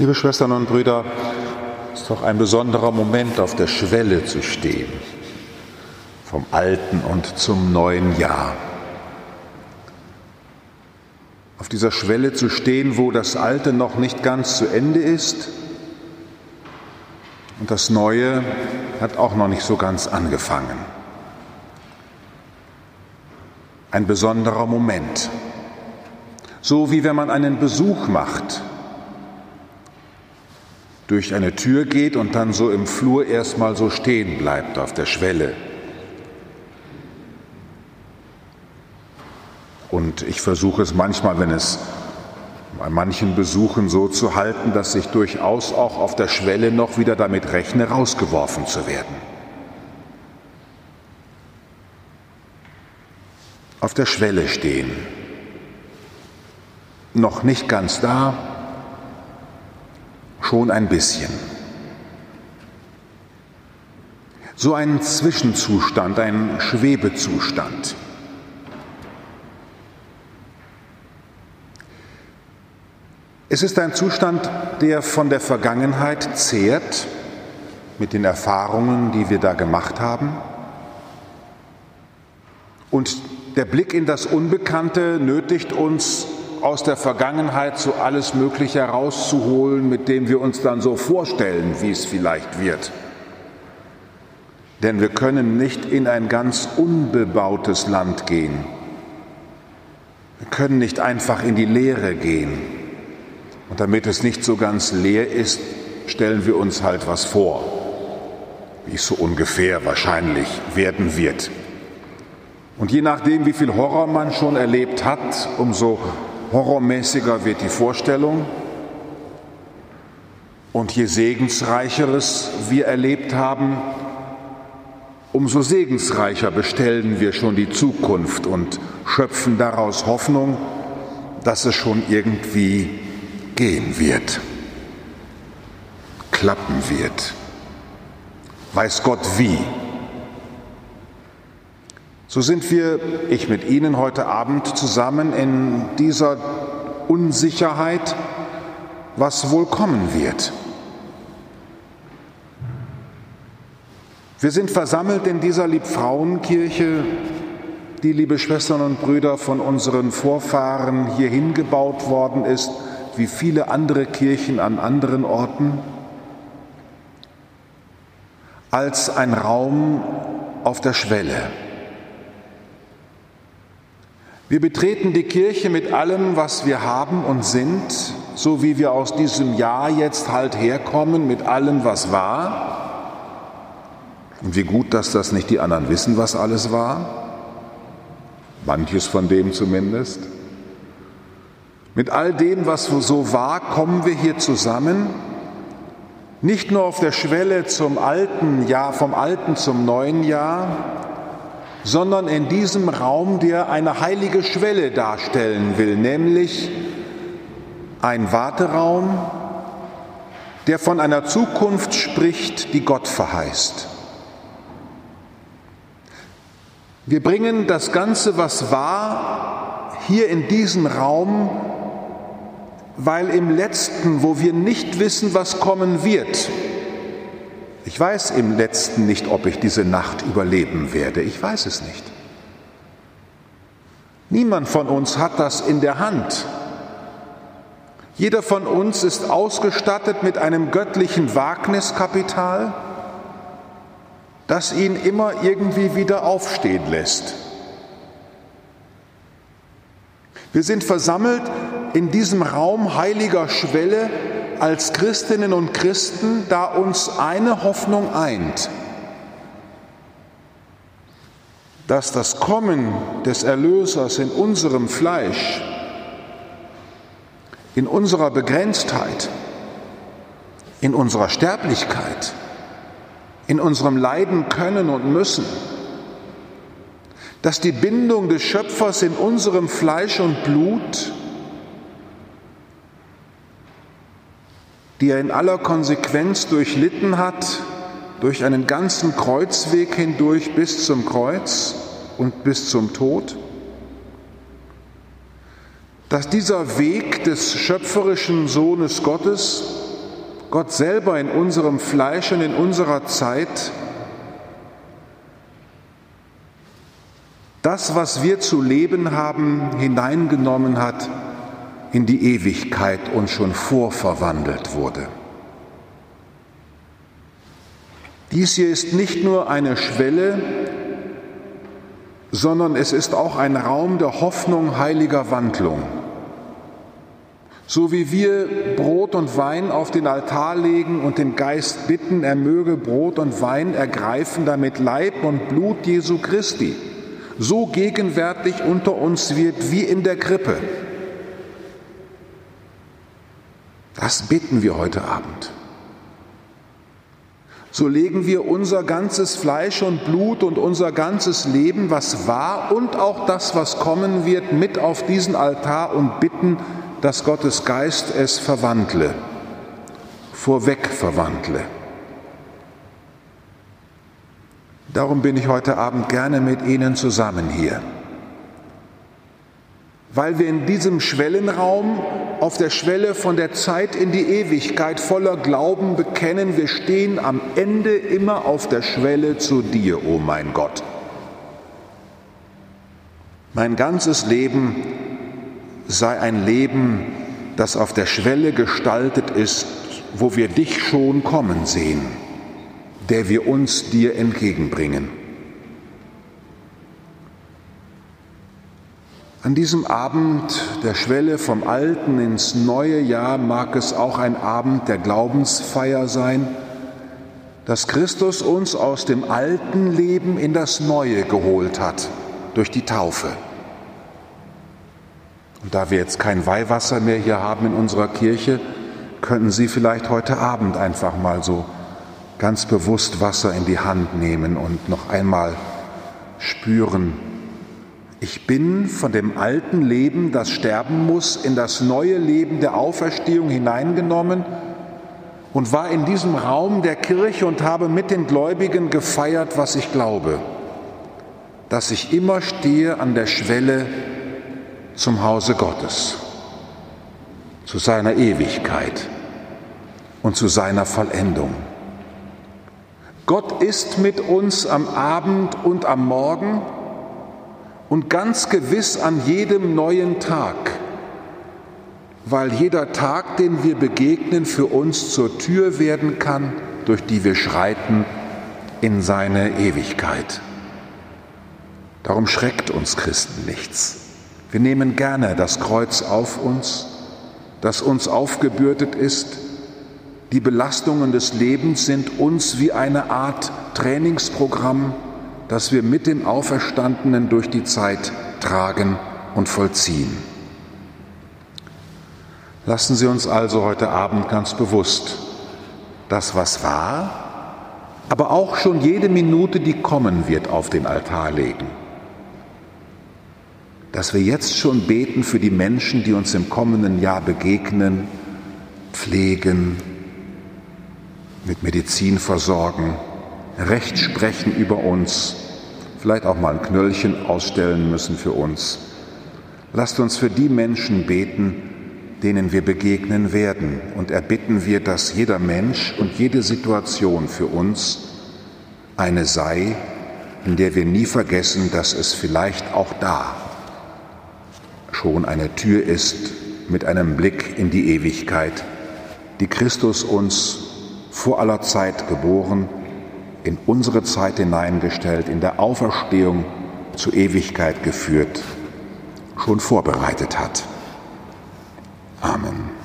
Liebe Schwestern und Brüder, es ist doch ein besonderer Moment, auf der Schwelle zu stehen, vom alten und zum neuen Jahr. Auf dieser Schwelle zu stehen, wo das Alte noch nicht ganz zu Ende ist und das Neue hat auch noch nicht so ganz angefangen. Ein besonderer Moment. So wie wenn man einen Besuch macht durch eine Tür geht und dann so im Flur erstmal so stehen bleibt auf der Schwelle. Und ich versuche es manchmal, wenn es bei manchen Besuchen so zu halten, dass ich durchaus auch auf der Schwelle noch wieder damit rechne, rausgeworfen zu werden. Auf der Schwelle stehen. Noch nicht ganz da, schon ein bisschen. So ein Zwischenzustand, ein Schwebezustand. Es ist ein Zustand, der von der Vergangenheit zehrt, mit den Erfahrungen, die wir da gemacht haben. Und der Blick in das Unbekannte nötigt uns aus der Vergangenheit so alles Mögliche herauszuholen, mit dem wir uns dann so vorstellen, wie es vielleicht wird. Denn wir können nicht in ein ganz unbebautes Land gehen. Wir können nicht einfach in die Leere gehen. Und damit es nicht so ganz leer ist, stellen wir uns halt was vor, wie es so ungefähr wahrscheinlich werden wird. Und je nachdem, wie viel Horror man schon erlebt hat, umso horrormäßiger wird die Vorstellung und je segensreicheres wir erlebt haben, umso segensreicher bestellen wir schon die Zukunft und schöpfen daraus Hoffnung, dass es schon irgendwie gehen wird, klappen wird. Weiß Gott wie. So sind wir, ich mit Ihnen heute Abend zusammen in dieser Unsicherheit, was wohl kommen wird. Wir sind versammelt in dieser Liebfrauenkirche, die, liebe Schwestern und Brüder, von unseren Vorfahren hier hingebaut worden ist, wie viele andere Kirchen an anderen Orten, als ein Raum auf der Schwelle wir betreten die Kirche mit allem, was wir haben und sind, so wie wir aus diesem Jahr jetzt halt herkommen, mit allem, was war. Und wie gut, dass das nicht die anderen wissen, was alles war. Manches von dem zumindest. Mit all dem, was so war, kommen wir hier zusammen, nicht nur auf der Schwelle zum alten Jahr, vom alten zum neuen Jahr, sondern in diesem Raum, der eine heilige Schwelle darstellen will, nämlich ein Warteraum, der von einer Zukunft spricht, die Gott verheißt. Wir bringen das Ganze, was war, hier in diesen Raum, weil im letzten, wo wir nicht wissen, was kommen wird, ich weiß im letzten nicht, ob ich diese Nacht überleben werde. Ich weiß es nicht. Niemand von uns hat das in der Hand. Jeder von uns ist ausgestattet mit einem göttlichen Wagniskapital, das ihn immer irgendwie wieder aufstehen lässt. Wir sind versammelt in diesem Raum heiliger Schwelle, als Christinnen und Christen, da uns eine Hoffnung eint, dass das Kommen des Erlösers in unserem Fleisch, in unserer Begrenztheit, in unserer Sterblichkeit, in unserem Leiden können und müssen, dass die Bindung des Schöpfers in unserem Fleisch und Blut die er in aller Konsequenz durchlitten hat, durch einen ganzen Kreuzweg hindurch bis zum Kreuz und bis zum Tod, dass dieser Weg des schöpferischen Sohnes Gottes Gott selber in unserem Fleisch und in unserer Zeit das, was wir zu leben haben, hineingenommen hat in die Ewigkeit und schon vorverwandelt wurde. Dies hier ist nicht nur eine Schwelle, sondern es ist auch ein Raum der Hoffnung heiliger Wandlung. So wie wir Brot und Wein auf den Altar legen und den Geist bitten, er möge Brot und Wein ergreifen, damit Leib und Blut Jesu Christi so gegenwärtig unter uns wird wie in der Krippe. Das bitten wir heute Abend. So legen wir unser ganzes Fleisch und Blut und unser ganzes Leben, was war und auch das, was kommen wird, mit auf diesen Altar und bitten, dass Gottes Geist es verwandle, vorweg verwandle. Darum bin ich heute Abend gerne mit Ihnen zusammen hier. Weil wir in diesem Schwellenraum auf der Schwelle von der Zeit in die Ewigkeit voller Glauben bekennen, wir stehen am Ende immer auf der Schwelle zu dir, o oh mein Gott. Mein ganzes Leben sei ein Leben, das auf der Schwelle gestaltet ist, wo wir dich schon kommen sehen der wir uns dir entgegenbringen. An diesem Abend der Schwelle vom alten ins neue Jahr mag es auch ein Abend der Glaubensfeier sein, dass Christus uns aus dem alten Leben in das neue geholt hat durch die Taufe. Und da wir jetzt kein Weihwasser mehr hier haben in unserer Kirche, könnten Sie vielleicht heute Abend einfach mal so ganz bewusst Wasser in die Hand nehmen und noch einmal spüren, ich bin von dem alten Leben, das sterben muss, in das neue Leben der Auferstehung hineingenommen und war in diesem Raum der Kirche und habe mit den Gläubigen gefeiert, was ich glaube, dass ich immer stehe an der Schwelle zum Hause Gottes, zu seiner Ewigkeit und zu seiner Vollendung. Gott ist mit uns am Abend und am Morgen und ganz gewiss an jedem neuen Tag, weil jeder Tag, den wir begegnen, für uns zur Tür werden kann, durch die wir schreiten in seine Ewigkeit. Darum schreckt uns Christen nichts. Wir nehmen gerne das Kreuz auf uns, das uns aufgebürdet ist, die Belastungen des Lebens sind uns wie eine Art Trainingsprogramm, das wir mit dem Auferstandenen durch die Zeit tragen und vollziehen. Lassen Sie uns also heute Abend ganz bewusst das, was war, aber auch schon jede Minute, die kommen wird, auf den Altar legen. Dass wir jetzt schon beten für die Menschen, die uns im kommenden Jahr begegnen, pflegen, mit Medizin versorgen, Recht sprechen über uns, vielleicht auch mal ein Knöllchen ausstellen müssen für uns. Lasst uns für die Menschen beten, denen wir begegnen werden. Und erbitten wir, dass jeder Mensch und jede Situation für uns eine sei, in der wir nie vergessen, dass es vielleicht auch da schon eine Tür ist mit einem Blick in die Ewigkeit, die Christus uns vor aller Zeit geboren, in unsere Zeit hineingestellt, in der Auferstehung zur Ewigkeit geführt, schon vorbereitet hat. Amen.